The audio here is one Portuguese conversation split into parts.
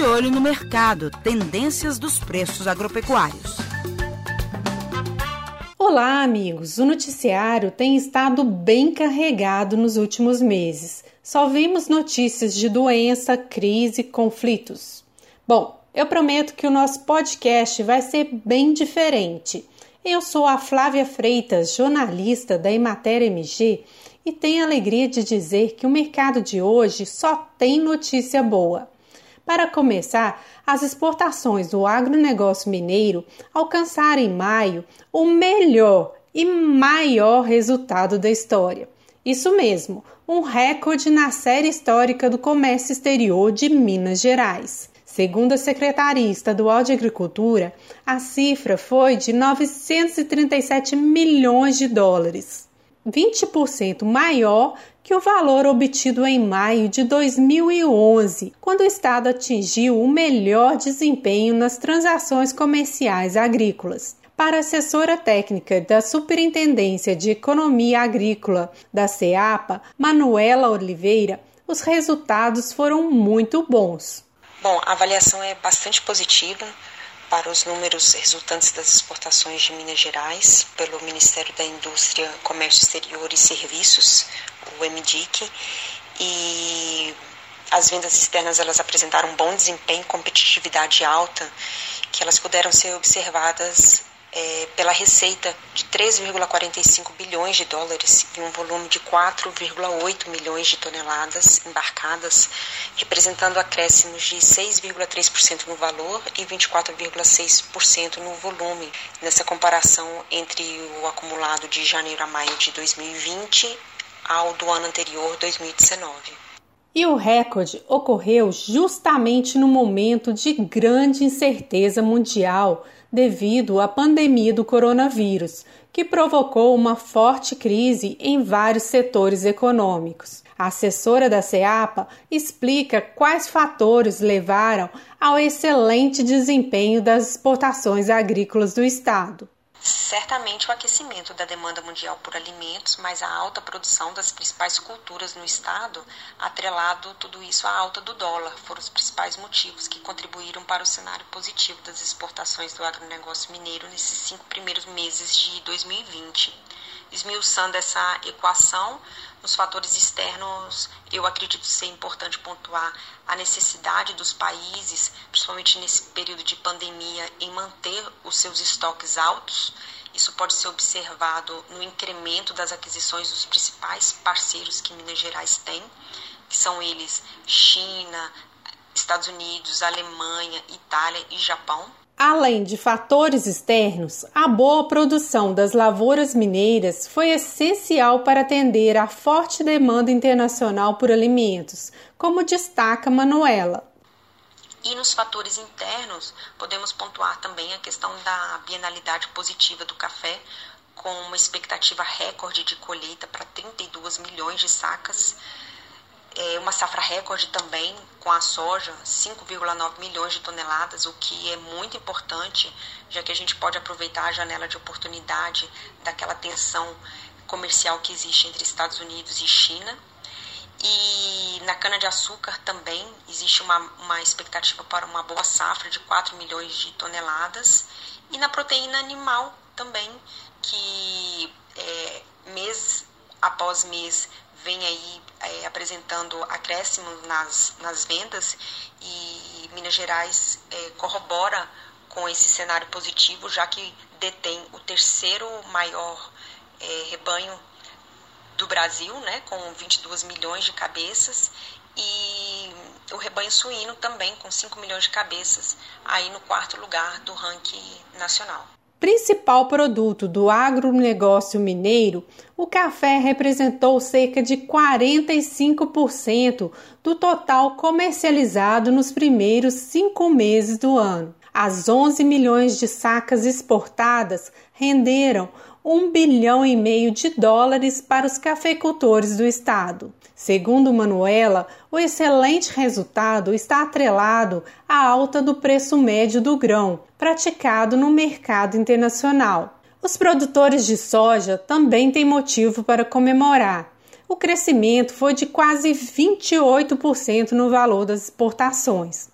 de olho no mercado, tendências dos preços agropecuários. Olá, amigos! O noticiário tem estado bem carregado nos últimos meses. Só vimos notícias de doença, crise, conflitos. Bom, eu prometo que o nosso podcast vai ser bem diferente. Eu sou a Flávia Freitas, jornalista da Emater MG, e tenho a alegria de dizer que o mercado de hoje só tem notícia boa. Para começar, as exportações do agronegócio mineiro alcançaram em maio o melhor e maior resultado da história. Isso mesmo, um recorde na série histórica do comércio exterior de Minas Gerais. Segundo a Secretaria Estadual de Agricultura, a cifra foi de 937 milhões de dólares, 20% maior que o valor obtido em maio de 2011, quando o Estado atingiu o melhor desempenho nas transações comerciais agrícolas. Para a assessora técnica da Superintendência de Economia Agrícola da CEAPA, Manuela Oliveira, os resultados foram muito bons. Bom, a avaliação é bastante positiva para os números resultantes das exportações de Minas Gerais pelo Ministério da Indústria, Comércio Exterior e Serviços, o MDIC, e as vendas externas elas apresentaram um bom desempenho, competitividade alta, que elas puderam ser observadas é, pela receita de 3,45 bilhões de dólares e um volume de 4,8 milhões de toneladas embarcadas, representando acréscimos de 6,3% no valor e 24,6% no volume, nessa comparação entre o acumulado de janeiro a maio de 2020 ao do ano anterior, 2019. E o recorde ocorreu justamente no momento de grande incerteza mundial devido à pandemia do coronavírus, que provocou uma forte crise em vários setores econômicos. A assessora da CEAPA explica quais fatores levaram ao excelente desempenho das exportações agrícolas do Estado. Certamente o aquecimento da demanda mundial por alimentos, mas a alta produção das principais culturas no estado, atrelado tudo isso à alta do dólar, foram os principais motivos que contribuíram para o cenário positivo das exportações do agronegócio mineiro nesses cinco primeiros meses de 2020. Esmiuçando essa equação, nos fatores externos, eu acredito ser importante pontuar a necessidade dos países, principalmente nesse período de pandemia, em manter os seus estoques altos. Isso pode ser observado no incremento das aquisições dos principais parceiros que Minas Gerais tem, que são eles China, Estados Unidos, Alemanha, Itália e Japão. Além de fatores externos, a boa produção das lavouras mineiras foi essencial para atender à forte demanda internacional por alimentos, como destaca Manuela. E nos fatores internos, podemos pontuar também a questão da bienalidade positiva do café, com uma expectativa recorde de colheita para 32 milhões de sacas é, uma safra recorde também com a soja, 5,9 milhões de toneladas, o que é muito importante, já que a gente pode aproveitar a janela de oportunidade daquela tensão comercial que existe entre Estados Unidos e China. E na cana-de-açúcar também existe uma, uma expectativa para uma boa safra de 4 milhões de toneladas. E na proteína animal também, que é, mês após mês vem aí é, apresentando acréscimos nas, nas vendas e Minas Gerais é, corrobora com esse cenário positivo, já que detém o terceiro maior é, rebanho do Brasil, né, com 22 milhões de cabeças, e o rebanho suíno também com 5 milhões de cabeças, aí no quarto lugar do ranking nacional principal produto do agronegócio mineiro, o café representou cerca de 45% do total comercializado nos primeiros cinco meses do ano. As 11 milhões de sacas exportadas renderam 1 bilhão e meio de dólares para os cafeicultores do estado. Segundo Manuela, o excelente resultado está atrelado à alta do preço médio do grão, praticado no mercado internacional. Os produtores de soja também têm motivo para comemorar. O crescimento foi de quase 28% no valor das exportações.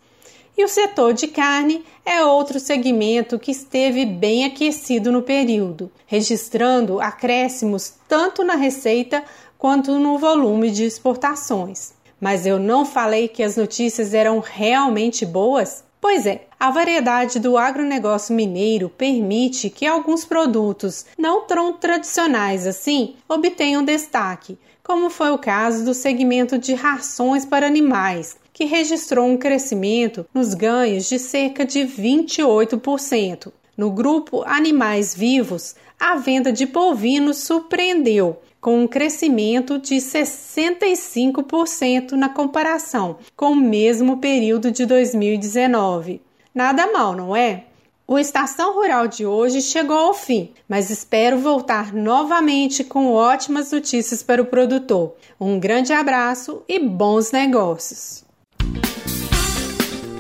E o setor de carne é outro segmento que esteve bem aquecido no período, registrando acréscimos tanto na receita quanto no volume de exportações. Mas eu não falei que as notícias eram realmente boas? Pois é, a variedade do agronegócio mineiro permite que alguns produtos não tão tradicionais assim obtenham destaque, como foi o caso do segmento de rações para animais, que registrou um crescimento nos ganhos de cerca de 28%. No grupo Animais Vivos, a venda de bovinos surpreendeu, com um crescimento de 65% na comparação com o mesmo período de 2019. Nada mal, não é? O Estação Rural de hoje chegou ao fim, mas espero voltar novamente com ótimas notícias para o produtor. Um grande abraço e bons negócios!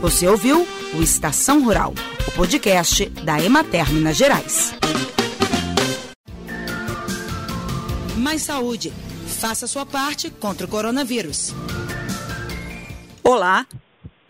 Você ouviu o Estação Rural, o podcast da Emater Minas Gerais. Mais saúde. Faça sua parte contra o coronavírus. Olá.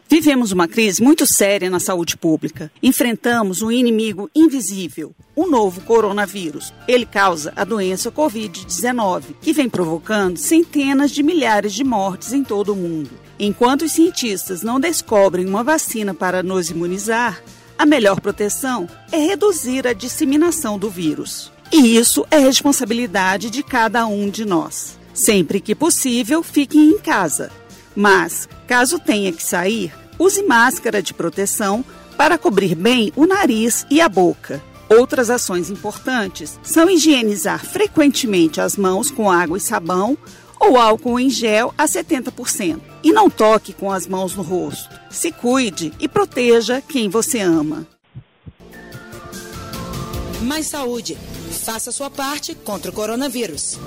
Vivemos uma crise muito séria na saúde pública. Enfrentamos um inimigo invisível, o novo coronavírus. Ele causa a doença Covid-19, que vem provocando centenas de milhares de mortes em todo o mundo. Enquanto os cientistas não descobrem uma vacina para nos imunizar, a melhor proteção é reduzir a disseminação do vírus. E isso é responsabilidade de cada um de nós. Sempre que possível, fique em casa. Mas, caso tenha que sair, use máscara de proteção para cobrir bem o nariz e a boca. Outras ações importantes são higienizar frequentemente as mãos com água e sabão ou álcool em gel a 70%. E não toque com as mãos no rosto. Se cuide e proteja quem você ama. Mais saúde. Faça sua parte contra o coronavírus.